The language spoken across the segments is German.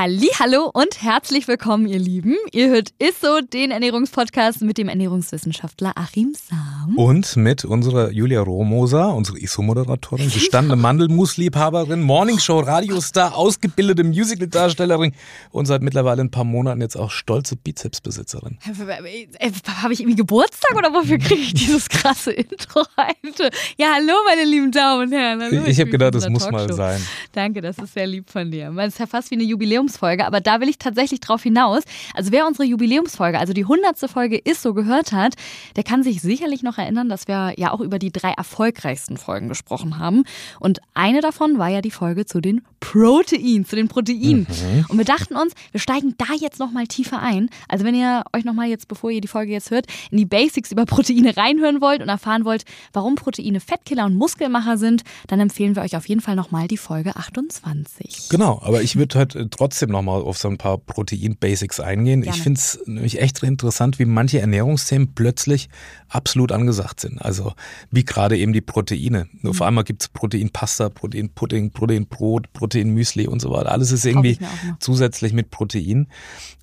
Hallo und herzlich willkommen, ihr Lieben. Ihr hört Isso, den Ernährungspodcast mit dem Ernährungswissenschaftler Achim Sam. Und mit unserer Julia Rohmoser, unsere Isso-Moderatorin, gestandene Mandelmus-Liebhaberin, Morningshow-Radiostar, ausgebildete Musical-Darstellerin und seit mittlerweile ein paar Monaten jetzt auch stolze Bizepsbesitzerin. Habe ich irgendwie Geburtstag oder wofür kriege ich dieses krasse Intro heute? Ja, hallo, meine lieben Damen und Herren. Hallo, ich, ich habe gedacht, das muss Talkshow. mal sein. Danke, das ist sehr lieb von dir. Es ist ja fast wie eine Jubiläum Jubiläumsfolge, aber da will ich tatsächlich drauf hinaus. Also wer unsere Jubiläumsfolge, also die hundertste Folge ist so gehört hat, der kann sich sicherlich noch erinnern, dass wir ja auch über die drei erfolgreichsten Folgen gesprochen haben. Und eine davon war ja die Folge zu den Proteinen, zu den Proteinen. Mhm. Und wir dachten uns, wir steigen da jetzt nochmal tiefer ein. Also wenn ihr euch nochmal jetzt, bevor ihr die Folge jetzt hört, in die Basics über Proteine reinhören wollt und erfahren wollt, warum Proteine Fettkiller und Muskelmacher sind, dann empfehlen wir euch auf jeden Fall nochmal die Folge 28. Genau, aber ich würde halt trotzdem trotzdem nochmal auf so ein paar Protein-Basics eingehen. Gerne. Ich finde es nämlich echt interessant, wie manche Ernährungsthemen plötzlich absolut angesagt sind. Also wie gerade eben die Proteine. Mhm. Auf einmal gibt es Proteinpasta, Proteinpudding, Proteinbrot, Proteinmüsli und so weiter. Alles ist irgendwie zusätzlich mit Protein.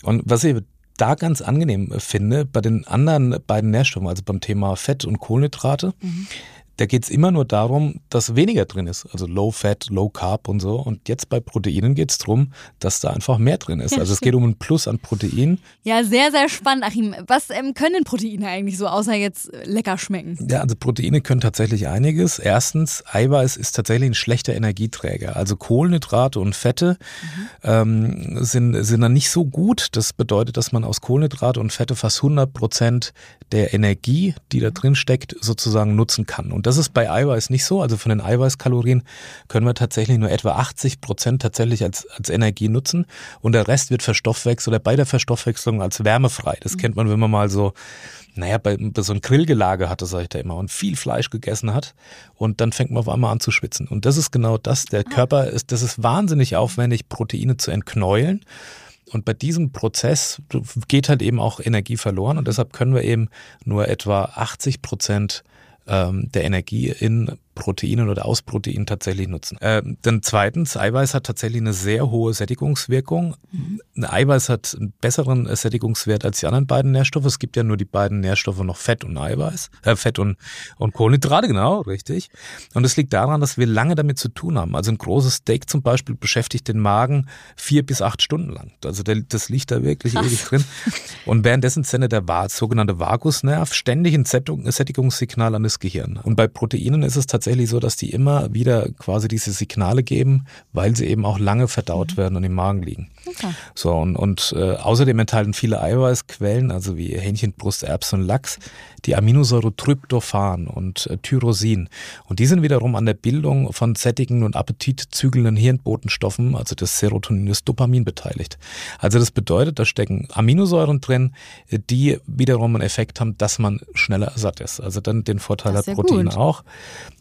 Und was ich da ganz angenehm finde, bei den anderen beiden Nährstoffen, also beim Thema Fett und Kohlenhydrate, mhm da geht es immer nur darum, dass weniger drin ist. Also Low Fat, Low Carb und so. Und jetzt bei Proteinen geht es darum, dass da einfach mehr drin ist. Also es geht um ein Plus an Protein. Ja, sehr, sehr spannend, Achim. Was ähm, können Proteine eigentlich so, außer jetzt lecker schmecken? Ja, also Proteine können tatsächlich einiges. Erstens, Eiweiß ist tatsächlich ein schlechter Energieträger. Also Kohlenhydrate und Fette mhm. ähm, sind, sind dann nicht so gut. Das bedeutet, dass man aus Kohlenhydrate und Fette fast 100 Prozent der Energie, die da drin steckt, sozusagen nutzen kann. Und das ist bei Eiweiß nicht so. Also von den Eiweißkalorien können wir tatsächlich nur etwa 80 Prozent tatsächlich als, als Energie nutzen. Und der Rest wird verstoffwechselt oder bei der Verstoffwechslung als wärmefrei. Das mhm. kennt man, wenn man mal so naja, bei, bei so ein Grillgelage hatte, sag ich da immer, und viel Fleisch gegessen hat. Und dann fängt man auf einmal an zu schwitzen. Und das ist genau das. Der ah. Körper ist, das ist wahnsinnig aufwendig, Proteine zu entknäulen. Und bei diesem Prozess geht halt eben auch Energie verloren und deshalb können wir eben nur etwa 80 Prozent ähm, der Energie in Proteinen oder aus Proteinen tatsächlich nutzen. Äh, dann zweitens, Eiweiß hat tatsächlich eine sehr hohe Sättigungswirkung. Mhm. Ein Eiweiß hat einen besseren Sättigungswert als die anderen beiden Nährstoffe. Es gibt ja nur die beiden Nährstoffe noch Fett und Eiweiß, äh, Fett und, und Kohlenhydrate, genau, richtig. Und es liegt daran, dass wir lange damit zu tun haben. Also ein großes Steak zum Beispiel beschäftigt den Magen vier bis acht Stunden lang. Also der, das liegt da wirklich Krass. ewig drin. Und währenddessen sendet der sogenannte Vagusnerv ständig ein Sättigungssignal an das Gehirn. Und bei Proteinen ist es tatsächlich tatsächlich so, dass die immer wieder quasi diese Signale geben, weil sie eben auch lange verdaut mhm. werden und im Magen liegen. Okay. So, und, und äh, außerdem enthalten viele Eiweißquellen, also wie Hähnchenbrust, Erbsen und Lachs, die Aminosäure Tryptophan und äh, Tyrosin. Und die sind wiederum an der Bildung von sättigen und appetitzügelnden Hirnbotenstoffen, also das Serotonin, das Dopamin beteiligt. Also das bedeutet, da stecken Aminosäuren drin, die wiederum einen Effekt haben, dass man schneller satt ist. Also dann den Vorteil hat Protein gut. auch.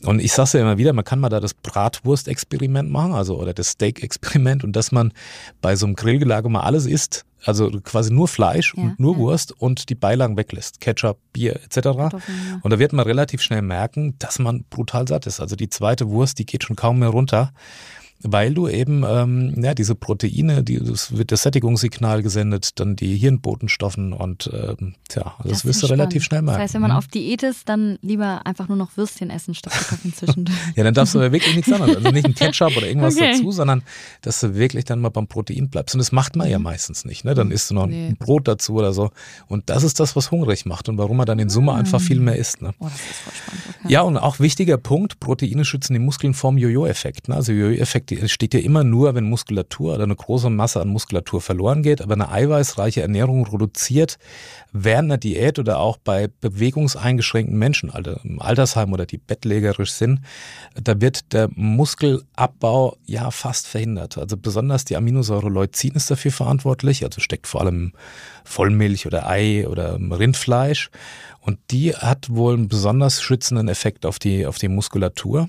Und und ich sage es ja immer wieder, man kann mal da das Bratwurst-Experiment machen, also oder das Steak-Experiment und dass man bei so einem Grillgelage mal alles isst, also quasi nur Fleisch ja, und nur ja. Wurst und die Beilagen weglässt, Ketchup, Bier etc. Und da wird man relativ schnell merken, dass man brutal satt ist. Also die zweite Wurst, die geht schon kaum mehr runter weil du eben ähm, ja, diese Proteine, die, das wird das Sättigungssignal gesendet, dann die Hirnbotenstoffen und ähm, tja, das, das wirst du relativ schnell merken. Das heißt, wenn man mhm. auf Diät ist, dann lieber einfach nur noch Würstchen essen statt Kartoffeln zwischendurch. ja, dann darfst du ja wirklich nichts anderes. Also nicht ein Ketchup oder irgendwas okay. dazu, sondern dass du wirklich dann mal beim Protein bleibst. Und das macht man mhm. ja meistens nicht. Ne? Dann isst du noch nee. ein Brot dazu oder so. Und das ist das, was hungrig macht und warum man dann in Summe mhm. einfach viel mehr isst. Ne? Oh, das ist voll spannend. Okay. Ja, und auch wichtiger Punkt, Proteine schützen die Muskeln vorm Jojo-Effekt. Ne? Also Jojo-Effekt es steht ja immer nur, wenn Muskulatur oder eine große Masse an Muskulatur verloren geht, aber eine eiweißreiche Ernährung reduziert während einer Diät oder auch bei bewegungseingeschränkten Menschen, also im Altersheim oder die bettlägerisch sind, da wird der Muskelabbau ja fast verhindert. Also besonders die Aminosäure Leucin ist dafür verantwortlich, also steckt vor allem Vollmilch oder Ei oder Rindfleisch. Und die hat wohl einen besonders schützenden Effekt auf die, auf die Muskulatur.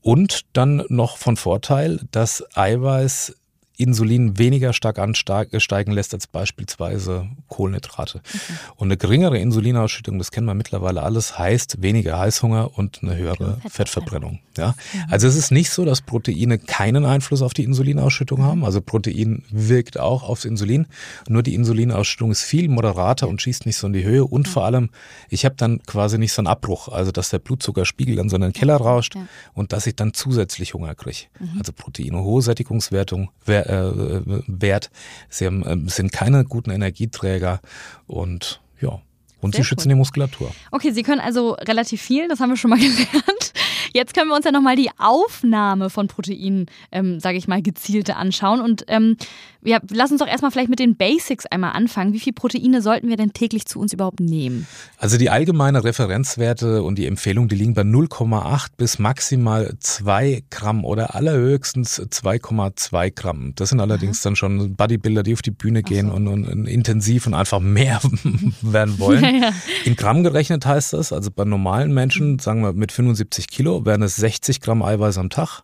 Und dann noch von Vorteil, dass Eiweiß Insulin weniger stark ansteigen lässt als beispielsweise Kohlenhydrate. Okay. Und eine geringere Insulinausschüttung, das kennen wir mittlerweile alles, heißt weniger Heißhunger und eine höhere Fettverbrennung. Ja? Also es ist nicht so, dass Proteine keinen Einfluss auf die Insulinausschüttung haben. Also Protein wirkt auch aufs Insulin. Nur die Insulinausschüttung ist viel moderater und schießt nicht so in die Höhe. Und vor allem, ich habe dann quasi nicht so einen Abbruch, also dass der Blutzuckerspiegel dann so in den Keller rauscht ja. und dass ich dann zusätzlich Hunger kriege. Mhm. Also Proteine, hohe Sättigungswertung, äh, Wert. Sie haben, äh, sind keine guten Energieträger und ja. Und Sehr sie schützen cool. die Muskulatur. Okay, sie können also relativ viel, das haben wir schon mal gelernt. Jetzt können wir uns ja nochmal die Aufnahme von Proteinen, ähm, sage ich mal, gezielte anschauen. Und ähm, ja, lass uns doch erstmal vielleicht mit den Basics einmal anfangen. Wie viele Proteine sollten wir denn täglich zu uns überhaupt nehmen? Also die allgemeine Referenzwerte und die Empfehlung, die liegen bei 0,8 bis maximal 2 Gramm oder allerhöchstens 2,2 Gramm. Das sind allerdings Aha. dann schon Bodybuilder, die auf die Bühne gehen so. und, und, und, intensiv und einfach mehr werden wollen. Ja, ja. In Gramm gerechnet heißt das, also bei normalen Menschen, sagen wir mit 75 Kilo, wären es 60 Gramm Eiweiß am Tag.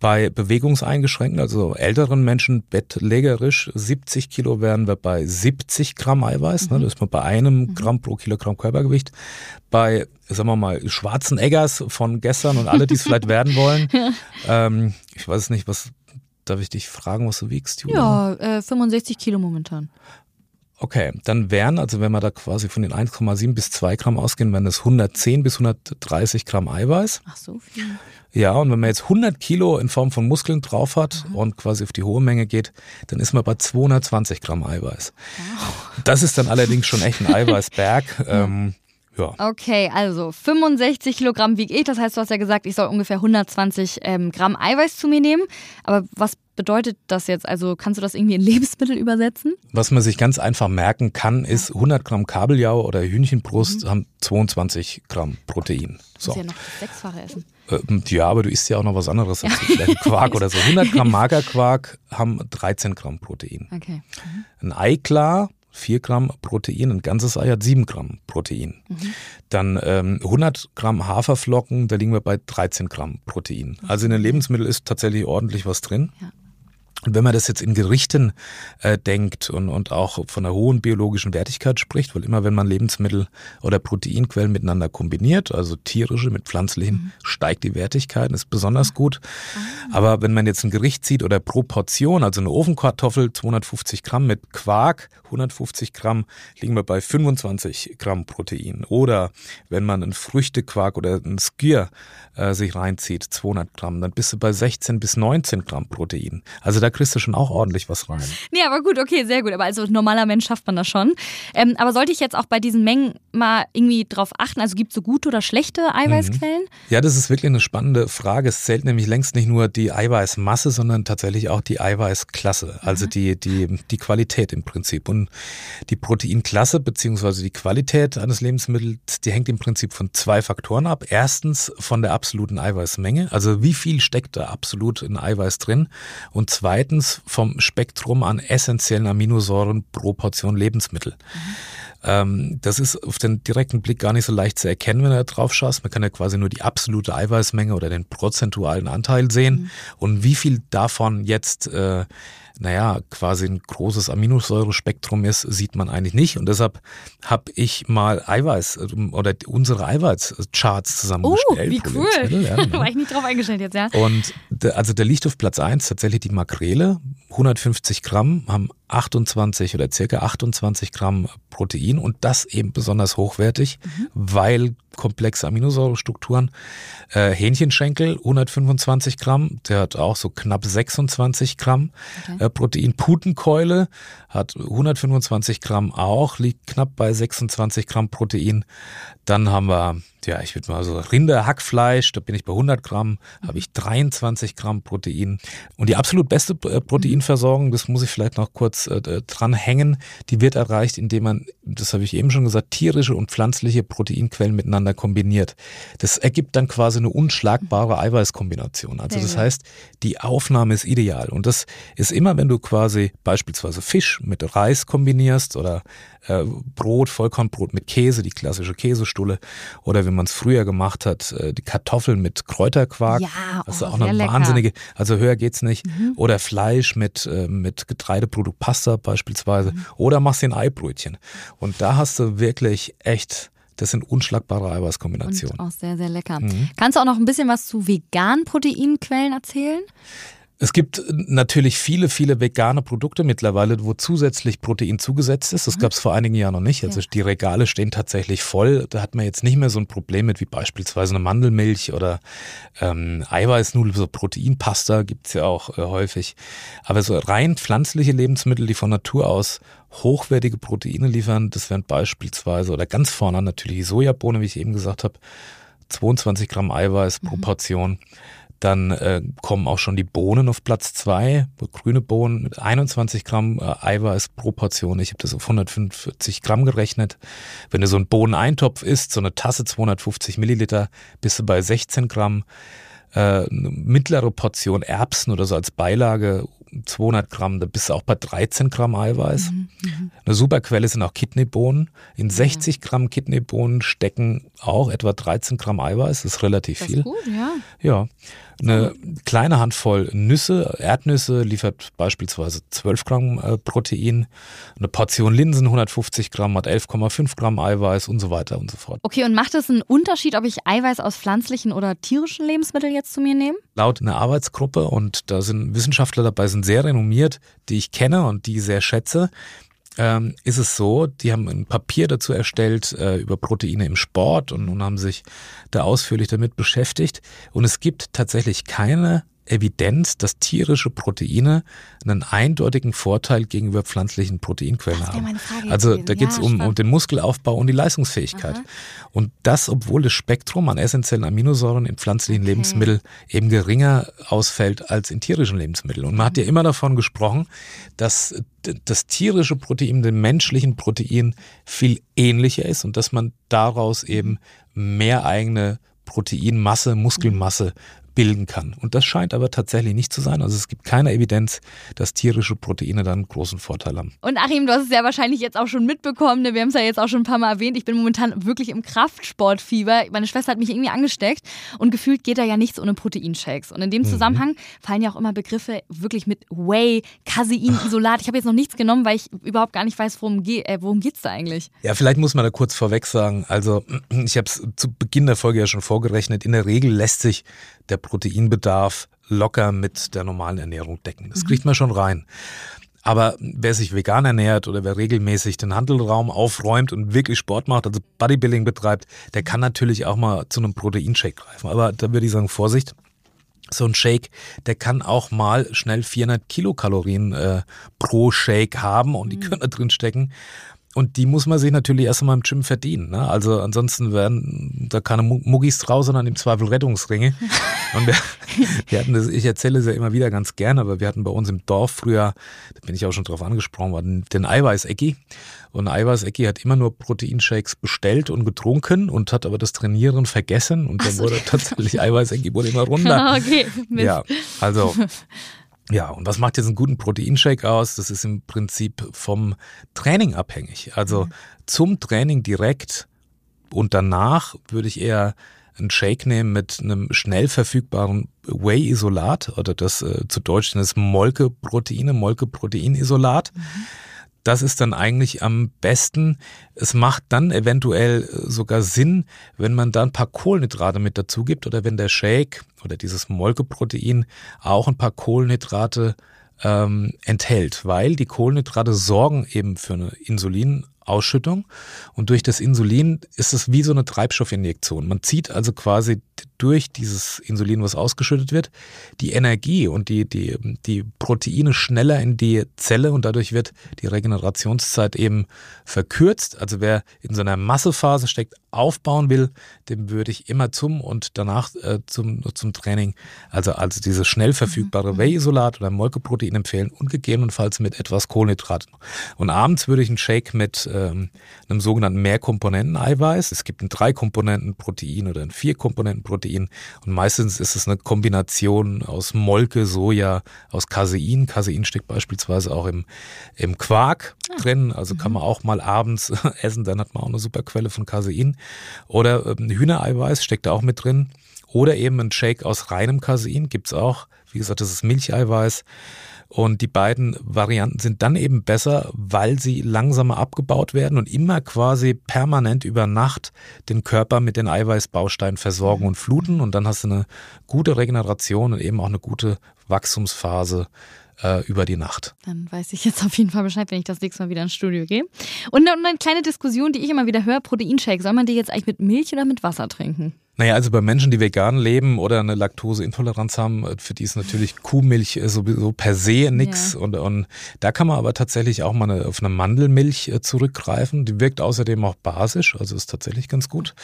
Bei Bewegungseingeschränkten, also älteren Menschen, bettlägerisch 70 Kilo wären wir bei 70 Gramm Eiweiß. Ne? Mhm. Ne, das ist man bei einem mhm. Gramm pro Kilogramm Körpergewicht. Bei, sagen wir mal, schwarzen Eggers von gestern und alle, die es vielleicht werden wollen. Ähm, ich weiß nicht, was darf ich dich fragen, was du wiegst, Julia? Ja, äh, 65 Kilo momentan. Okay, dann wären, also wenn wir da quasi von den 1,7 bis 2 Gramm ausgehen, wären das 110 bis 130 Gramm Eiweiß. Ach so viel. Ja, und wenn man jetzt 100 Kilo in Form von Muskeln drauf hat mhm. und quasi auf die hohe Menge geht, dann ist man bei 220 Gramm Eiweiß. Wow. Das ist dann allerdings schon echt ein Eiweißberg. ähm, ja. Okay, also 65 Kilogramm wiege ich. Das heißt, du hast ja gesagt, ich soll ungefähr 120 ähm, Gramm Eiweiß zu mir nehmen. Aber was bedeutet das jetzt? Also kannst du das irgendwie in Lebensmittel übersetzen? Was man sich ganz einfach merken kann, ist 100 Gramm Kabeljau oder Hühnchenbrust mhm. haben 22 Gramm Protein. So. Du ja noch Sechsfache essen. Ähm, ja, aber du isst ja auch noch was anderes dazu. Vielleicht Quark oder so. 100 Gramm Magerquark haben 13 Gramm Protein. Okay. Mhm. Ein Eiklar 4 Gramm Protein, ein ganzes Ei hat 7 Gramm Protein. Mhm. Dann ähm, 100 Gramm Haferflocken, da liegen wir bei 13 Gramm Protein. Also in den Lebensmitteln ist tatsächlich ordentlich was drin. Ja. Und wenn man das jetzt in Gerichten äh, denkt und, und auch von einer hohen biologischen Wertigkeit spricht, weil immer wenn man Lebensmittel oder Proteinquellen miteinander kombiniert, also tierische mit pflanzlichen, mhm. steigt die Wertigkeit, ist besonders gut. Mhm. Aber wenn man jetzt ein Gericht sieht oder pro Portion, also eine Ofenkartoffel 250 Gramm mit Quark 150 Gramm, liegen wir bei 25 Gramm Protein. Oder wenn man einen Früchtequark oder einen Skier äh, sich reinzieht, 200 Gramm, dann bist du bei 16 bis 19 Gramm Protein. Also da kriegst du schon auch ordentlich was rein. Nee, aber gut, okay, sehr gut. Aber als normaler Mensch schafft man das schon. Ähm, aber sollte ich jetzt auch bei diesen Mengen mal irgendwie drauf achten? Also gibt es so gute oder schlechte Eiweißquellen? Mhm. Ja, das ist wirklich eine spannende Frage. Es zählt nämlich längst nicht nur die Eiweißmasse, sondern tatsächlich auch die Eiweißklasse, also mhm. die, die, die Qualität im Prinzip. Und die Proteinklasse bzw. die Qualität eines Lebensmittels, die hängt im Prinzip von zwei Faktoren ab. Erstens von der absoluten Eiweißmenge, also wie viel steckt da absolut in Eiweiß drin. Und zweitens zweitens vom Spektrum an essentiellen Aminosäuren pro Portion Lebensmittel. Mhm. Ähm, das ist auf den direkten Blick gar nicht so leicht zu erkennen, wenn du da drauf schaust. Man kann ja quasi nur die absolute Eiweißmenge oder den prozentualen Anteil sehen. Mhm. Und wie viel davon jetzt äh, naja, quasi ein großes Aminosäurespektrum ist, sieht man eigentlich nicht. Und deshalb habe ich mal Eiweiß ähm, oder unsere Eiweißcharts zusammengestellt. Oh, wie cool. Ja, genau. War ich nicht drauf eingestellt jetzt, ja. Und also der liegt auf Platz 1 tatsächlich die Makrele. 150 Gramm haben 28 oder circa 28 Gramm Protein und das eben besonders hochwertig, mhm. weil komplexe Aminosäurestrukturen. Äh, Hähnchenschenkel 125 Gramm, der hat auch so knapp 26 Gramm okay. äh, Protein. Putenkeule hat 125 Gramm auch, liegt knapp bei 26 Gramm Protein. Dann haben wir, ja, ich würde mal so Rinderhackfleisch, da bin ich bei 100 Gramm, mhm. habe ich 23 Gramm Protein. Und die absolut beste äh, Proteinversorgung, das muss ich vielleicht noch kurz kurz äh, dranhängen, die wird erreicht, indem man, das habe ich eben schon gesagt, tierische und pflanzliche Proteinquellen miteinander kombiniert. Das ergibt dann quasi eine unschlagbare Eiweißkombination. Also das heißt, die Aufnahme ist ideal. Und das ist immer, wenn du quasi beispielsweise Fisch mit Reis kombinierst oder äh, Brot, Vollkornbrot mit Käse, die klassische Käsestulle. Oder wenn man es früher gemacht hat, äh, die Kartoffeln mit Kräuterquark. Ja, das ist oh, auch eine lecker. wahnsinnige, also höher geht's nicht. Mhm. Oder Fleisch mit, äh, mit Getreideprodukt Pasta beispielsweise. Mhm. Oder machst du ein Eibrötchen. Und da hast du wirklich echt das sind unschlagbare Eiweißkombinationen. Und auch sehr, sehr lecker. Mhm. Kannst du auch noch ein bisschen was zu veganen Proteinquellen erzählen? Es gibt natürlich viele, viele vegane Produkte mittlerweile, wo zusätzlich Protein zugesetzt ist. Das mhm. gab es vor einigen Jahren noch nicht. Also ja. die Regale stehen tatsächlich voll. Da hat man jetzt nicht mehr so ein Problem mit wie beispielsweise eine Mandelmilch oder ähm, Eiweißnudeln, so Proteinpasta gibt's ja auch äh, häufig. Aber so rein pflanzliche Lebensmittel, die von Natur aus hochwertige Proteine liefern, das wären beispielsweise oder ganz vorne natürlich die Sojabohne, wie ich eben gesagt habe, 22 Gramm Eiweiß pro mhm. Portion. Dann äh, kommen auch schon die Bohnen auf Platz zwei, grüne Bohnen mit 21 Gramm äh, Eiweiß pro Portion. Ich habe das auf 145 Gramm gerechnet. Wenn du so einen Bohneneintopf isst, so eine Tasse 250 Milliliter, bist du bei 16 Gramm. Äh, eine mittlere Portion Erbsen oder so als Beilage 200 Gramm, da bist du auch bei 13 Gramm Eiweiß. Mhm, mh. Eine super Quelle sind auch Kidneybohnen. In 60 Gramm Kidneybohnen stecken auch etwa 13 Gramm Eiweiß. Das ist relativ das ist viel. Gut, ja. Ja. Eine kleine Handvoll Nüsse, Erdnüsse liefert beispielsweise 12 Gramm äh, Protein. Eine Portion Linsen 150 Gramm hat 11,5 Gramm Eiweiß und so weiter und so fort. Okay, und macht es einen Unterschied, ob ich Eiweiß aus pflanzlichen oder tierischen Lebensmitteln jetzt zu mir nehme? Laut einer Arbeitsgruppe, und da sind Wissenschaftler dabei, sind sehr renommiert, die ich kenne und die sehr schätze, ähm, ist es so, die haben ein Papier dazu erstellt äh, über Proteine im Sport und, und haben sich da ausführlich damit beschäftigt. Und es gibt tatsächlich keine Evidenz, dass tierische Proteine einen eindeutigen Vorteil gegenüber pflanzlichen Proteinquellen haben. Also da geht es ja, um, um, den Muskelaufbau und die Leistungsfähigkeit. Aha. Und das, obwohl das Spektrum an essentiellen Aminosäuren in pflanzlichen okay. Lebensmitteln eben geringer ausfällt als in tierischen Lebensmitteln. Und man mhm. hat ja immer davon gesprochen, dass das tierische Protein dem menschlichen Protein viel ähnlicher ist und dass man daraus eben mehr eigene Proteinmasse, Muskelmasse bilden kann. Und das scheint aber tatsächlich nicht zu sein. Also es gibt keine Evidenz, dass tierische Proteine dann einen großen Vorteil haben. Und Achim, du hast es ja wahrscheinlich jetzt auch schon mitbekommen. Ne? Wir haben es ja jetzt auch schon ein paar Mal erwähnt. Ich bin momentan wirklich im Kraftsportfieber. Meine Schwester hat mich irgendwie angesteckt und gefühlt geht da ja nichts ohne Proteinshakes. Und in dem mhm. Zusammenhang mhm. fallen ja auch immer Begriffe wirklich mit Whey, Casein, Isolat. Ich habe jetzt noch nichts genommen, weil ich überhaupt gar nicht weiß, worum, ge äh, worum geht es da eigentlich. Ja, vielleicht muss man da kurz vorweg sagen. Also ich habe es zu Beginn der Folge ja schon vorgerechnet. In der Regel lässt sich der Proteinbedarf locker mit der normalen Ernährung decken. Das mhm. kriegt man schon rein. Aber wer sich vegan ernährt oder wer regelmäßig den Handelraum aufräumt und wirklich Sport macht, also Bodybuilding betreibt, der kann natürlich auch mal zu einem Proteinshake greifen. Aber da würde ich sagen, Vorsicht. So ein Shake, der kann auch mal schnell 400 Kilokalorien äh, pro Shake haben und die mhm. können da drin stecken. Und die muss man sich natürlich erst einmal im Gym verdienen. Ne? Also ansonsten werden da keine Muggis draus, sondern im Zweifel Rettungsringe. Und wir, wir hatten das, ich erzähle es ja immer wieder ganz gerne, aber wir hatten bei uns im Dorf früher, da bin ich auch schon drauf angesprochen worden, den Eiweiß-Ecki. Und Eiweiß-Ecki hat immer nur Proteinshakes bestellt und getrunken und hat aber das Trainieren vergessen. Und dann so. wurde tatsächlich Eiweiß-Ecki wurde immer runter. okay, Mist. Ja, also ja, und was macht jetzt einen guten Proteinshake aus? Das ist im Prinzip vom Training abhängig. Also mhm. zum Training direkt und danach würde ich eher einen Shake nehmen mit einem schnell verfügbaren Whey-Isolat oder das äh, zu Deutsch es Molke-Proteine, Molke-Proteinisolat. Mhm das ist dann eigentlich am besten. Es macht dann eventuell äh, sogar Sinn, wenn man da ein paar Kohlenhydrate mit dazu gibt oder wenn der Shake oder dieses Molkeprotein auch ein paar Kohlenhydrate ähm, enthält, weil die Kohlenhydrate sorgen eben für eine Insulinausschüttung und durch das Insulin ist es wie so eine Treibstoffinjektion. Man zieht also quasi durch dieses Insulin, was ausgeschüttet wird, die Energie und die, die, die Proteine schneller in die Zelle und dadurch wird die Regenerationszeit eben verkürzt. Also wer in so einer Massephase steckt, aufbauen will, dem würde ich immer zum und danach äh, zum, zum Training, also, also dieses schnell verfügbare mhm. Whey-Isolat oder Molkeprotein empfehlen und gegebenenfalls mit etwas Kohlenhydraten. Und abends würde ich einen Shake mit ähm, einem sogenannten Mehrkomponenten-Eiweiß. Es gibt ein Drei-Komponenten-Protein oder ein Vier-Komponenten-Protein und meistens ist es eine Kombination aus Molke, Soja, aus Casein. Casein steckt beispielsweise auch im, im Quark. Drin, also kann mhm. man auch mal abends essen, dann hat man auch eine super Quelle von Casein. Oder ähm, Hühnereiweiß steckt da auch mit drin. Oder eben ein Shake aus reinem Casein gibt's auch. Wie gesagt, das ist Milcheiweiß. Und die beiden Varianten sind dann eben besser, weil sie langsamer abgebaut werden und immer quasi permanent über Nacht den Körper mit den Eiweißbausteinen versorgen und fluten. Und dann hast du eine gute Regeneration und eben auch eine gute Wachstumsphase äh, über die Nacht. Dann weiß ich jetzt auf jeden Fall Bescheid, wenn ich das nächste Mal wieder ins Studio gehe. Und, und eine kleine Diskussion, die ich immer wieder höre: Proteinshake. Soll man die jetzt eigentlich mit Milch oder mit Wasser trinken? Naja, also bei Menschen, die vegan leben oder eine Laktoseintoleranz haben, äh, für die ist natürlich Kuhmilch äh, sowieso per se nix. Ja. Und, und da kann man aber tatsächlich auch mal eine, auf eine Mandelmilch äh, zurückgreifen. Die wirkt außerdem auch basisch, also ist tatsächlich ganz gut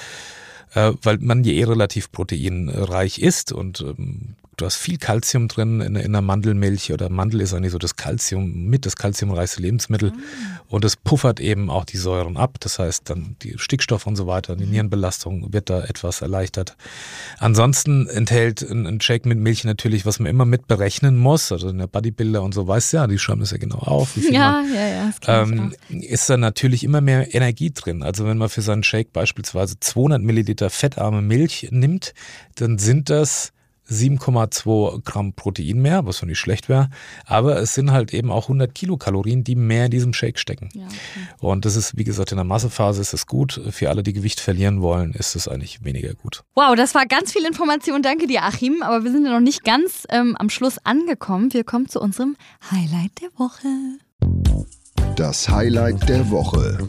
weil man ja eh relativ proteinreich ist und ähm, Du hast viel Kalzium drin in, in der Mandelmilch oder Mandel ist eigentlich so das Kalzium mit, das kalziumreichste Lebensmittel. Mhm. Und es puffert eben auch die Säuren ab. Das heißt, dann die Stickstoff und so weiter, die mhm. Nierenbelastung wird da etwas erleichtert. Ansonsten enthält ein, ein Shake mit Milch natürlich, was man immer mit berechnen muss. Also in der Bodybuilder und so weiß ja, die schreiben das ja genau auf. ja, man, ja, ja, ähm, ist da natürlich immer mehr Energie drin. Also wenn man für seinen Shake beispielsweise 200 Milliliter fettarme Milch nimmt, dann sind das 7,2 Gramm Protein mehr, was schon nicht schlecht wäre. Aber es sind halt eben auch 100 Kilokalorien, die mehr in diesem Shake stecken. Ja, okay. Und das ist, wie gesagt, in der Massephase ist es gut. Für alle, die Gewicht verlieren wollen, ist es eigentlich weniger gut. Wow, das war ganz viel Information. Danke dir, Achim. Aber wir sind ja noch nicht ganz ähm, am Schluss angekommen. Wir kommen zu unserem Highlight der Woche. Das Highlight der Woche.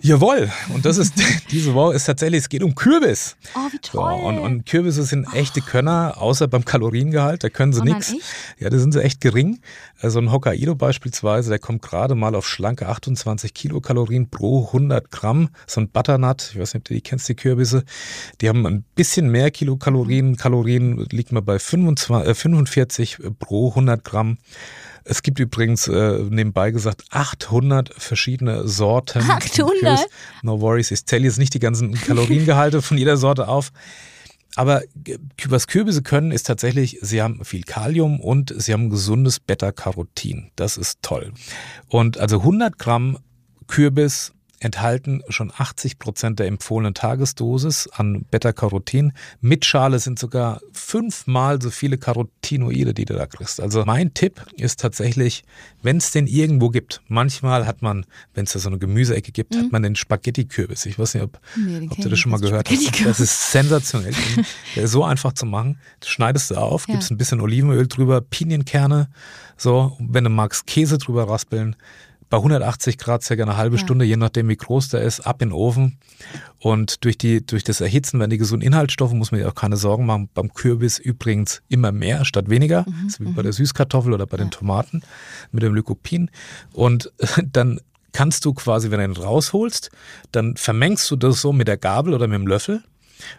Jawohl, und das ist diese Woche ist tatsächlich, es geht um Kürbis. Oh, wie toll. So, und, und, Kürbisse sind echte Könner, außer beim Kaloriengehalt, da können sie oh, nichts. Ja, da sind sie echt gering. Also ein Hokkaido beispielsweise, der kommt gerade mal auf schlanke 28 Kilokalorien pro 100 Gramm. So ein Butternut, ich weiß nicht, ob du die kennst, die Kürbisse. Die haben ein bisschen mehr Kilokalorien. Kalorien liegt man bei 25, äh, 45 pro 100 Gramm. Es gibt übrigens äh, nebenbei gesagt 800 verschiedene Sorten. 800? No worries, ich zähle jetzt nicht die ganzen Kaloriengehalte von jeder Sorte auf. Aber was Kürbisse können, ist tatsächlich, sie haben viel Kalium und sie haben gesundes Beta-Carotin. Das ist toll. Und also 100 Gramm Kürbis enthalten schon 80 Prozent der empfohlenen Tagesdosis an Beta-Carotin. Mit Schale sind sogar fünfmal so viele Carotinoide, die du da kriegst. Also mein Tipp ist tatsächlich, wenn es den irgendwo gibt, manchmal hat man, wenn es da so eine Gemüseecke gibt, mhm. hat man den Spaghetti-Kürbis. Ich weiß nicht, ob, nee, ob du das schon mal gehört hast. Das ist sensationell. Der ist so einfach zu machen. Das schneidest du auf, ja. gibst ein bisschen Olivenöl drüber, Pinienkerne, so, wenn du magst, Käse drüber raspeln bei 180 Grad circa eine halbe ja. Stunde, je nachdem wie groß der ist, ab in den Ofen. Und durch, die, durch das Erhitzen werden die gesunden Inhaltsstoffe, muss man sich auch keine Sorgen machen. Beim Kürbis übrigens immer mehr statt weniger, mhm, so wie bei der mhm. Süßkartoffel oder bei ja. den Tomaten mit dem Lycopin. Und dann kannst du quasi, wenn du ihn rausholst, dann vermengst du das so mit der Gabel oder mit dem Löffel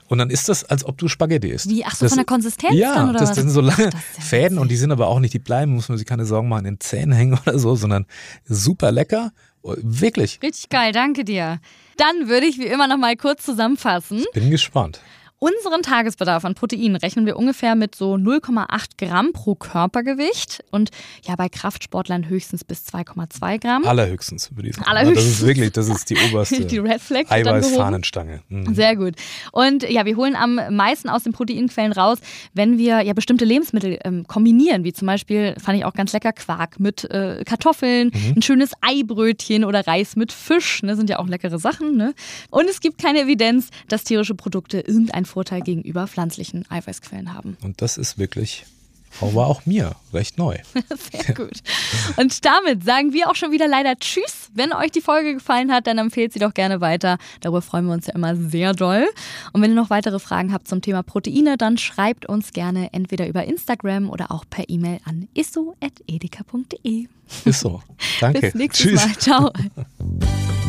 und dann ist das, als ob du Spaghetti isst. Wie? Ach so, das, von der Konsistenz ja, dann, oder das, das sind so lange Ach, Fäden und die sind aber auch nicht, die bleiben, muss man sich keine Sorgen machen, in den Zähnen hängen oder so, sondern super lecker. Wirklich. Richtig geil, danke dir. Dann würde ich wie immer noch mal kurz zusammenfassen. Ich bin gespannt. Unseren Tagesbedarf an Proteinen rechnen wir ungefähr mit so 0,8 Gramm pro Körpergewicht und ja bei Kraftsportlern höchstens bis 2,2 Gramm. Allerhöchstens würde ich sagen. Allerhöchstens. Das ist wirklich, das ist die oberste die Red Flag Eiweißfahnenstange. Mhm. Sehr gut. Und ja, wir holen am meisten aus den Proteinquellen raus, wenn wir ja bestimmte Lebensmittel ähm, kombinieren, wie zum Beispiel, fand ich auch ganz lecker, Quark mit äh, Kartoffeln, mhm. ein schönes Eibrötchen oder Reis mit Fisch, ne, sind ja auch leckere Sachen. Ne? Und es gibt keine Evidenz, dass tierische Produkte irgendein Vorteil gegenüber pflanzlichen Eiweißquellen haben. Und das ist wirklich aber auch mir recht neu. Sehr gut. Und damit sagen wir auch schon wieder leider Tschüss. Wenn euch die Folge gefallen hat, dann empfehlt sie doch gerne weiter. Darüber freuen wir uns ja immer sehr doll. Und wenn ihr noch weitere Fragen habt zum Thema Proteine, dann schreibt uns gerne entweder über Instagram oder auch per E-Mail an isso.edeka.de. Ist so. Danke. Bis nächstes Tschüss. Mal. Ciao.